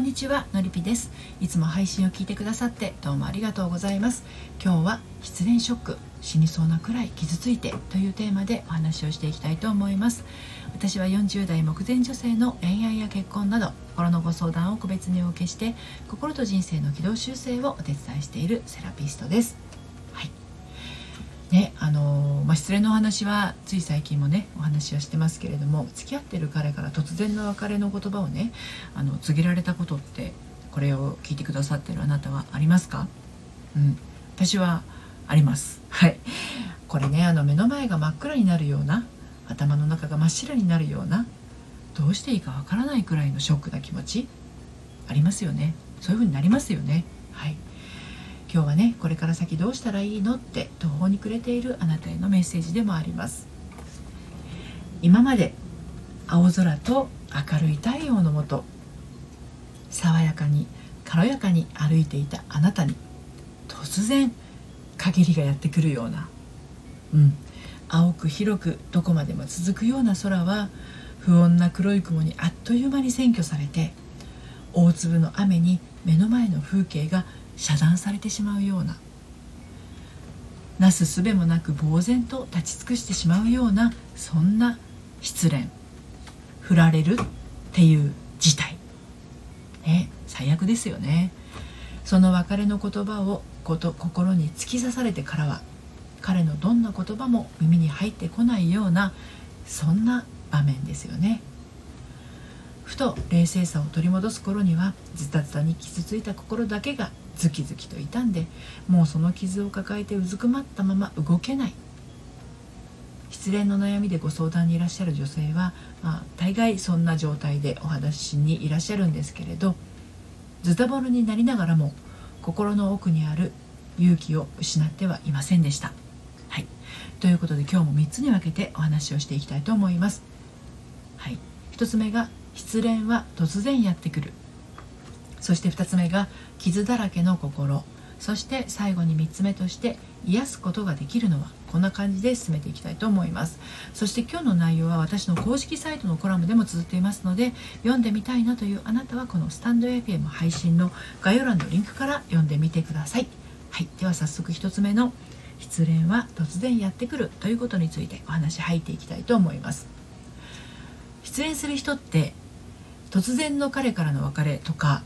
んにちはのりぴです。いつも配信を聞いてくださってどうもありがとうございます。今日は失恋ショック死にそうなくらい傷ついてというテーマでお話をしていきたいと思います。私は40代目前女性の恋愛や結婚など心のご相談を個別にお受けして心と人生の軌道修正をお手伝いしているセラピストです。ねあのー、まあ、失恋のお話はつい最近もねお話はしてますけれども付き合ってる彼から突然の別れの言葉をねあの告げられたことってこれを聞いてくださってるあなたはありますか？うん。私はあります。はい。これねあの目の前が真っ暗になるような頭の中が真っ白になるようなどうしていいかわからないくらいのショックな気持ちありますよね。そういう風になりますよね。はい。今日はねこれから先どうしたらいいのって途方に暮れているあなたへのメッセージでもあります。今まで青空と明るい太陽のもと爽やかに軽やかに歩いていたあなたに突然限りがやってくるような、うん、青く広くどこまでも続くような空は不穏な黒い雲にあっという間に占拠されて大粒の雨に目の前の風景が遮断されてしまうような。なすすべもなく呆然と立ち尽くしてしまうようなそんな失恋。振られるっていう事態。ね最悪ですよね。その別れの言葉をこと心に突き刺されてからは彼のどんな言葉も耳に入ってこないようなそんな場面ですよね。ふと冷静さを取り戻す頃にはズタズタに傷ついた心だけがズキズキと傷んでもうその傷を抱えてうずくまったまま動けない失恋の悩みでご相談にいらっしゃる女性は、まあ、大概そんな状態でお話しにいらっしゃるんですけれどズタボロになりながらも心の奥にある勇気を失ってはいませんでした。はい、ということで今日も3つに分けてお話をしていきたいと思います。はい、1つ目が失恋は突然やってくるそして2つ目が傷だらけの心。そして最後に3つ目として癒すことができるのはこんな感じで進めていきたいと思います。そして今日の内容は私の公式サイトのコラムでも綴っていますので読んでみたいなというあなたはこのスタンド FM 配信の概要欄のリンクから読んでみてください。はい。では早速1つ目の失恋は突然やってくるということについてお話入っていきたいと思います。失恋する人って突然の彼からの別れとか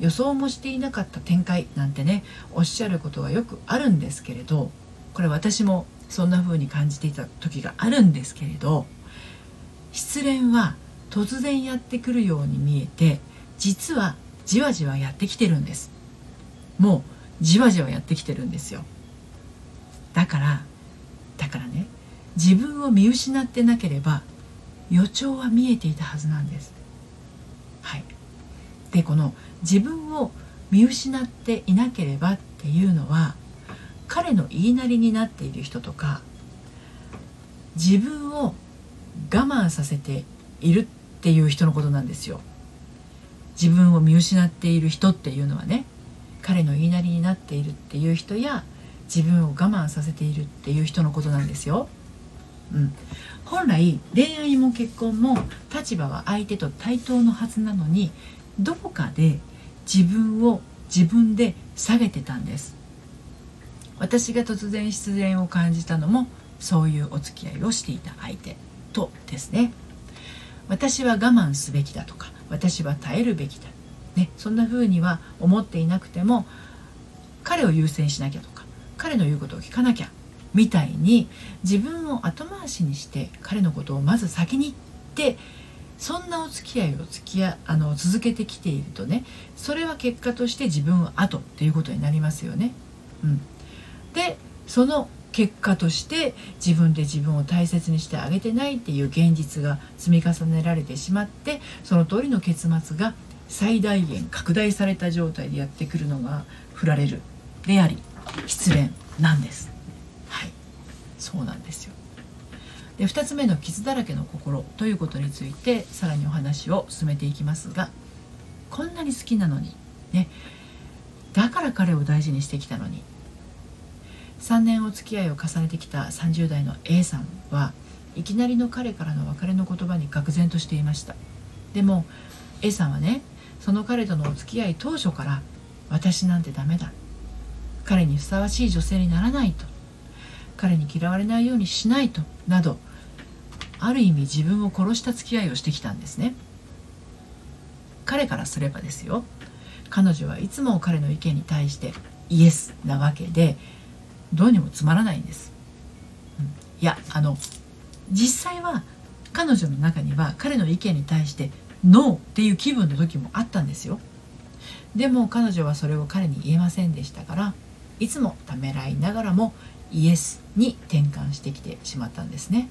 予想もしていなかった展開なんてねおっしゃることがよくあるんですけれどこれ私もそんな風に感じていた時があるんですけれど失恋は突然やってくるように見えて実はじわじわやってきてるんです。もうじわじわやってきてるんですよ。だからだからね自分を見失ってなければ予兆は見えていたはずなんです。でこの自分を見失っていなければっていうのは彼の言いなりになっている人とか自分を我慢させているっていう人のことなんですよ自分を見失っている人っていうのはね彼の言いなりになっているっていう人や自分を我慢させているっていう人のことなんですよ。うん、本来恋愛も結婚も立場は相手と対等のはずなのにどこかで自分を自分で下げてたんです。私が突然失恋を感じたのもそういうお付き合いをしていた相手とですね。私は我慢すべきだとか私は耐えるべきだ、ね、そんな風には思っていなくても彼を優先しなきゃとか彼の言うことを聞かなきゃみたいに自分を後回しにして彼のことをまず先に言ってそんなお付き合いを付き合あの続けてきているとねそれは結果として自分は後っていうことになりますよね。うん、でその結果として自分で自分を大切にしてあげてないっていう現実が積み重ねられてしまってその通りの結末が最大限拡大された状態でやってくるのが振られるであり失恋なんです。はいそうなんですよで2つ目の傷だらけの心ということについてさらにお話を進めていきますがこんなに好きなのにね。だから彼を大事にしてきたのに。3年お付き合いを重ねてきた30代の A さんはいきなりの彼からの別れの言葉に愕然としていました。でも A さんはねその彼とのお付き合い当初から私なんてダメだ。彼にふさわしい女性にならないと。彼に嫌われないようにしないと。などある意味自分を殺した付き合いをしてきたんですね。彼からすればですよ。彼女はいつも彼の意見に対してイエスなわけでどうにもつまらないんです、うん、いやあの実際は彼女の中には彼の意見に対してノーっていう気分の時もあったんですよ。でも彼女はそれを彼に言えませんでしたからいつもためらいながらもイエスに転換してきてしまったんですね。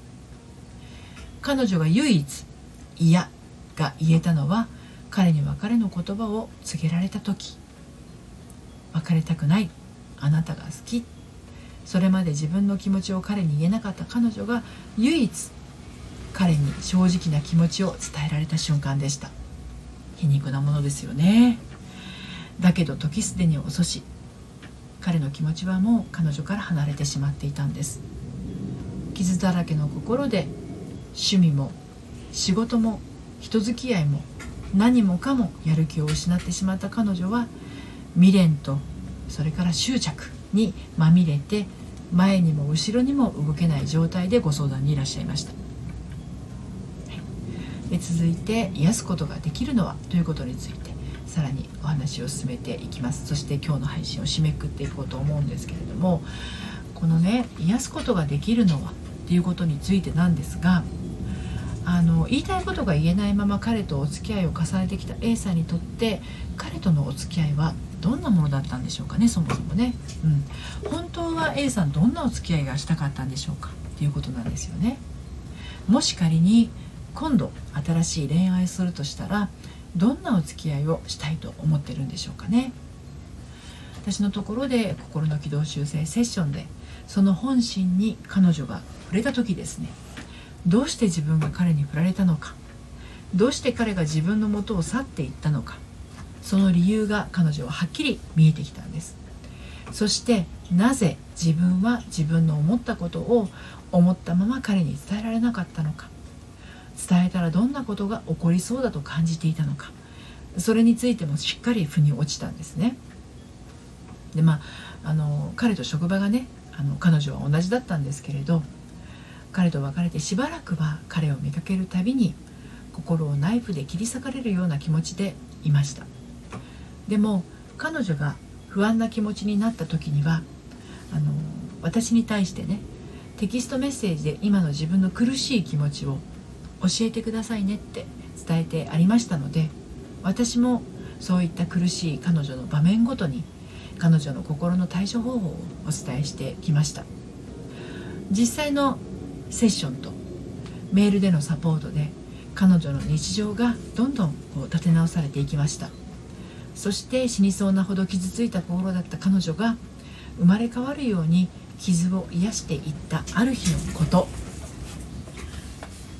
彼女が唯一「嫌」が言えたのは彼に別れの言葉を告げられた時。別れたくない。あなたが好き。それまで自分の気持ちを彼に言えなかった彼女が唯一彼に正直な気持ちを伝えられた瞬間でした。皮肉なものですよね。だけど時すでに遅し彼の気持ちはもう彼女から離れてしまっていたんです。傷だらけの心で趣味も仕事も人付き合いも何もかもやる気を失ってしまった彼女は未練とそれから執着にまみれて前にも後ろにも動けない状態でご相談にいらっしゃいました、で続いて癒すことができるのはということについてさらにお話を進めていきます。そして今日の配信を締めくっていこうと思うんですけれどもこのね癒すことができるのはっていうことについてなんですがあの言いたいことが言えないまま彼とお付き合いを重ねてきた A さんにとって彼とのお付き合いはどんなものだったんでしょうかねそもそもね、うん、本当は A さんどんなお付き合いがしたかったんでしょうかっていうことなんですよね。もし仮に今度新しい恋愛するとしたらどんなお付き合いをしたいと思ってるんでしょうかね。私のところで心の軌道修正セッションでその本心に彼女が触れた時ですね。どうして自分が彼に振られたのか？どうして彼が自分のもとを去っていったのか？その理由が彼女ははっきり見えてきたんです。そしてなぜ自分は自分の思ったことを思ったまま彼に伝えられなかったのか？伝えたらどんなことが起こりそうだと感じていたのか？それについてもしっかり腑に落ちたんですね。でまああの彼と職場がねあの彼女は同じだったんですけれど彼と別れてしばらくは彼を見かけるたびに心をナイフで切り裂かれるような気持ちでいました。でも彼女が不安な気持ちになった時にはあの私に対してねテキストメッセージで今の自分の苦しい気持ちを教えてくださいねって伝えてありましたので私もそういった苦しい彼女の場面ごとに彼女の心の対処方法をお伝えしてきました。実際のセッションとメールでのサポートで彼女の日常がどんどんこう立て直されていきました。そして死にそうなほど傷ついた心だった彼女が生まれ変わるように傷を癒していったある日のこと。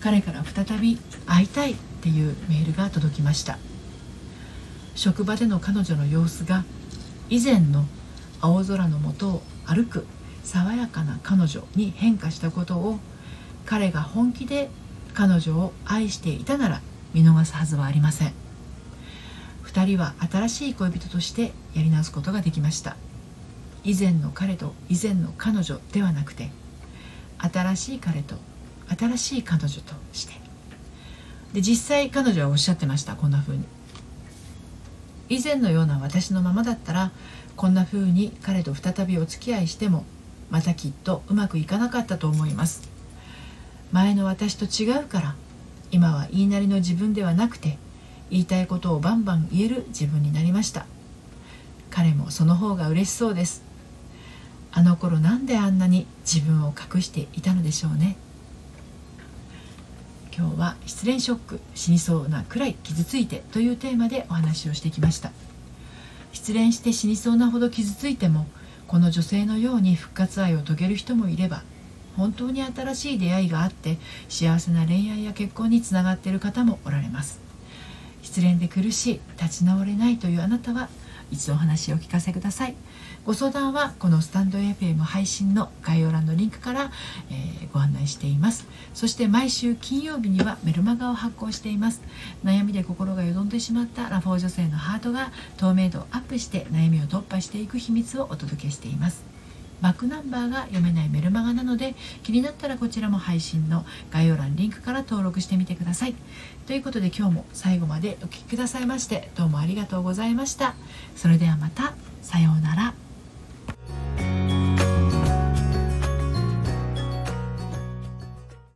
彼から再び会いたいっていうメールが届きました。職場での彼女の様子が以前の青空のもとを歩く爽やかな彼女に変化したことを彼が本気で彼女を愛していたなら見逃すはずはありません。2人は新しい恋人としてやり直すことができました。以前の彼と以前の彼女ではなくて新しい彼と新しい彼女として。で実際彼女はおっしゃってましたこんな風に。以前のような私のままだったらこんな風に彼と再びお付き合いしてもまたきっとうまくいかなかったと思います。前の私と違うから今は言いなりの自分ではなくて言いたいことをバンバン言える自分になりました。彼もその方が嬉しそうです。あの頃なんであんなに自分を隠していたのでしょうね。今日は失恋ショック死にそうなくらい傷ついてというテーマでお話をしてきました。失恋して死にそうなほど傷ついてもこの女性のように復活愛を遂げる人もいれば本当に新しい出会いがあって幸せな恋愛や結婚につながっている方もおられます。失恋で苦しい立ち直れないというあなたは一度お話をお聞かせください。ご相談はこのスタンド FM 配信の概要欄のリンクから、えー、ご案内しています。そして毎週金曜日にはメルマガを発行しています。悩みで心がよどんでしまったアラフォー女性のハートが透明度をアップして悩みを突破していく秘密をお届けしています。バックナンバーが読めないメルマガなので気になったらこちらも配信の概要欄リンクから登録してみてください。ということで今日も最後までお聴きくださいましてどうもありがとうございました。それではまた。さようなら。